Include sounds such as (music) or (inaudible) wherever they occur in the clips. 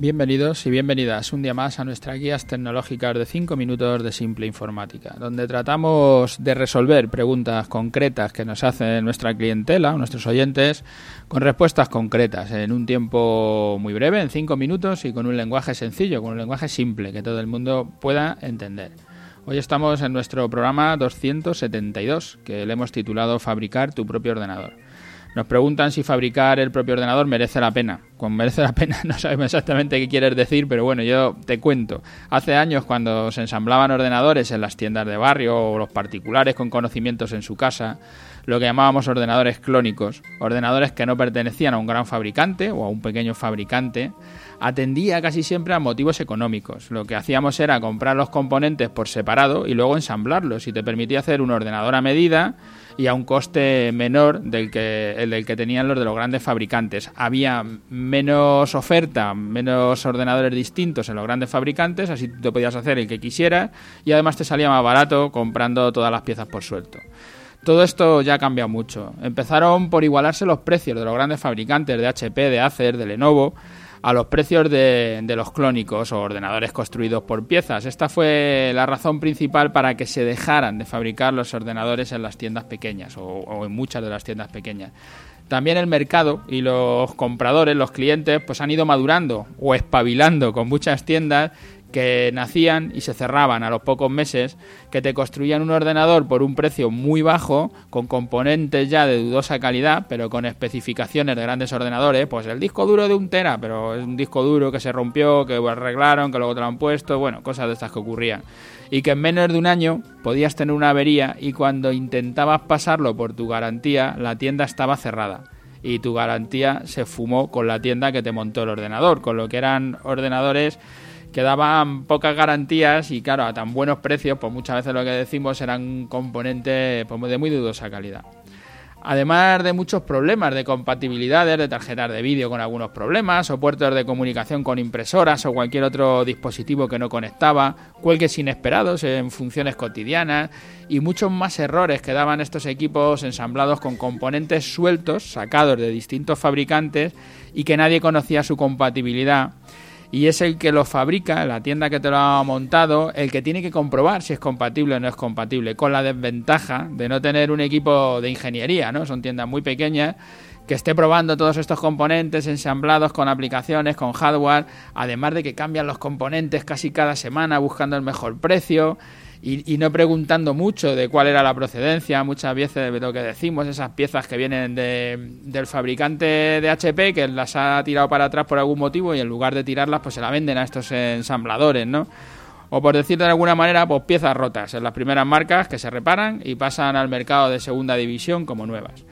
Bienvenidos y bienvenidas un día más a nuestras guías tecnológicas de 5 minutos de simple informática, donde tratamos de resolver preguntas concretas que nos hace nuestra clientela, nuestros oyentes, con respuestas concretas en un tiempo muy breve, en 5 minutos y con un lenguaje sencillo, con un lenguaje simple que todo el mundo pueda entender. Hoy estamos en nuestro programa 272, que le hemos titulado Fabricar tu propio ordenador. Nos preguntan si fabricar el propio ordenador merece la pena. Con merece la pena (laughs) no sabemos exactamente qué quieres decir, pero bueno, yo te cuento. Hace años cuando se ensamblaban ordenadores en las tiendas de barrio o los particulares con conocimientos en su casa, lo que llamábamos ordenadores clónicos, ordenadores que no pertenecían a un gran fabricante o a un pequeño fabricante, atendía casi siempre a motivos económicos. Lo que hacíamos era comprar los componentes por separado y luego ensamblarlos y te permitía hacer un ordenador a medida y a un coste menor del que, el del que tenían los de los grandes fabricantes. Había menos oferta, menos ordenadores distintos en los grandes fabricantes, así te podías hacer el que quisieras y además te salía más barato comprando todas las piezas por suelto. Todo esto ya ha cambiado mucho. Empezaron por igualarse los precios de los grandes fabricantes de HP, de Acer, de Lenovo, a los precios de, los clónicos o ordenadores construidos por piezas. Esta fue la razón principal para que se dejaran de fabricar los ordenadores en las tiendas pequeñas o, en muchas de las tiendas pequeñas. También el mercado y los compradores, los clientes, pues han ido madurando o espabilando con muchas tiendas que nacían y se cerraban a los pocos meses, que te construían un ordenador por un precio muy bajo, con componentes ya de dudosa calidad, pero con especificaciones de grandes ordenadores, pues el disco duro de un tera, pero es un disco duro que se rompió, que arreglaron, que luego te lo han puesto, bueno, cosas de estas que ocurrían. Y que en menos de un año podías tener una avería y cuando intentabas pasarlo por tu garantía, la tienda estaba cerrada y tu garantía se fumó con la tienda que te montó el ordenador, con lo que eran ordenadores que daban pocas garantías y claro, a tan buenos precios, pues muchas veces lo que decimos eran componentes pues, de muy dudosa calidad. Además de muchos problemas de compatibilidades de tarjetas de vídeo con algunos problemas, o puertos de comunicación con impresoras o cualquier otro dispositivo que no conectaba, cuelgues inesperados en funciones cotidianas y muchos más errores que daban estos equipos ensamblados con componentes sueltos, sacados de distintos fabricantes y que nadie conocía su compatibilidad y es el que lo fabrica, la tienda que te lo ha montado, el que tiene que comprobar si es compatible o no es compatible, con la desventaja de no tener un equipo de ingeniería, ¿no? Son tiendas muy pequeñas que esté probando todos estos componentes ensamblados con aplicaciones, con hardware, además de que cambian los componentes casi cada semana buscando el mejor precio y, no preguntando mucho de cuál era la procedencia. Muchas veces lo que decimos, esas piezas que vienen del fabricante de HP que las ha tirado para atrás por algún motivo y en lugar de tirarlas, pues se la venden a estos ensambladores, ¿no? O por decirlo de alguna manera, pues piezas rotas en las primeras marcas que se reparan y pasan al mercado de segunda división como nuevas.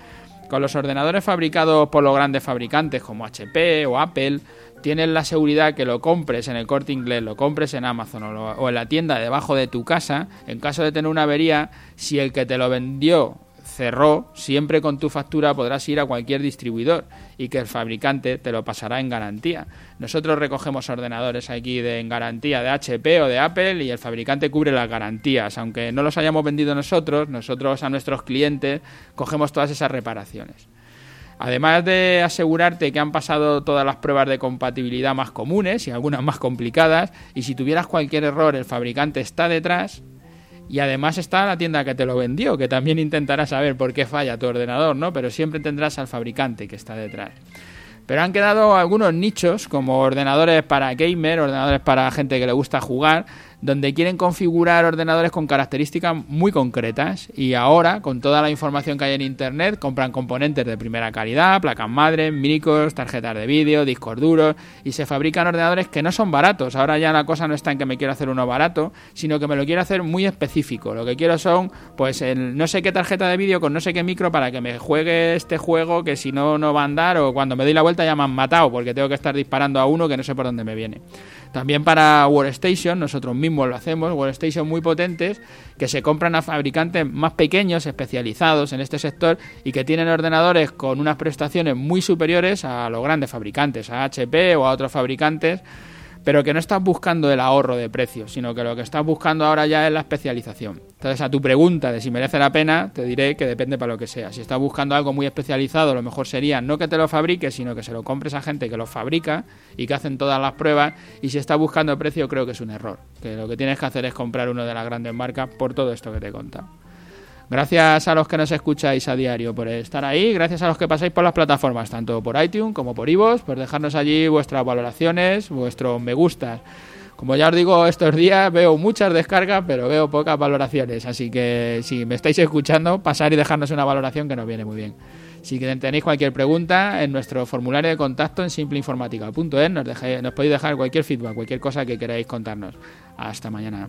Con los ordenadores fabricados por los grandes fabricantes como HP o Apple, tienes la seguridad que lo compres en el corte inglés, lo compres en Amazon o, en la tienda debajo de tu casa, en caso de tener una avería, si el que te lo vendió cerró, siempre con tu factura podrás ir a cualquier distribuidor y que el fabricante te lo pasará en garantía. Nosotros recogemos ordenadores aquí en garantía de HP o de Apple y el fabricante cubre las garantías. Aunque no los hayamos vendido nosotros, nosotros a nuestros clientes cogemos todas esas reparaciones. Además de asegurarte que han pasado todas las pruebas de compatibilidad más comunes y algunas más complicadas, y si tuvieras cualquier error el fabricante está detrás, y además está la tienda que te lo vendió, que también intentará saber por qué falla tu ordenador, ¿no? Pero siempre tendrás al fabricante que está detrás. Pero han quedado algunos nichos, como ordenadores para gamer, ordenadores para gente que le gusta jugar, donde quieren configurar ordenadores con características muy concretas y ahora, con toda la información que hay en Internet, compran componentes de primera calidad, placas madres, micros, tarjetas de vídeo, discos duros y se fabrican ordenadores que no son baratos. Ahora ya la cosa no está en que me quiero hacer uno barato, sino que me lo quiero hacer muy específico. Lo que quiero son, pues, el no sé qué tarjeta de vídeo con no sé qué micro para que me juegue este juego que si no, no va a andar o cuando me doy la vuelta ya me han matado porque tengo que estar disparando a uno que no sé por dónde me viene. También para Workstation, nosotros mismos lo hacemos, Workstation muy potentes, que se compran a fabricantes más pequeños, especializados en este sector y que tienen ordenadores con unas prestaciones muy superiores a los grandes fabricantes, a HP o a otros fabricantes pero que no estás buscando el ahorro de precios, sino que lo que estás buscando ahora ya es la especialización. Entonces, a tu pregunta de si merece la pena, te diré que depende para lo que sea. Si estás buscando algo muy especializado, lo mejor sería no que te lo fabriques, sino que se lo compres a gente que lo fabrica y que hacen todas las pruebas. Y si estás buscando precio, creo que es un error. Que lo que tienes que hacer es comprar uno de las grandes marcas por todo esto que te he contado. Gracias a los que nos escucháis a diario por estar ahí, gracias a los que pasáis por las plataformas, tanto por iTunes como por iVoox, por dejarnos allí vuestras valoraciones, vuestros me gustas. Como ya os digo, estos días veo muchas descargas, pero veo pocas valoraciones, así que si me estáis escuchando, pasar y dejarnos una valoración que nos viene muy bien. Si tenéis cualquier pregunta, en nuestro formulario de contacto en simpleinformática.es nos, nos podéis dejar cualquier feedback, cualquier cosa que queráis contarnos. Hasta mañana.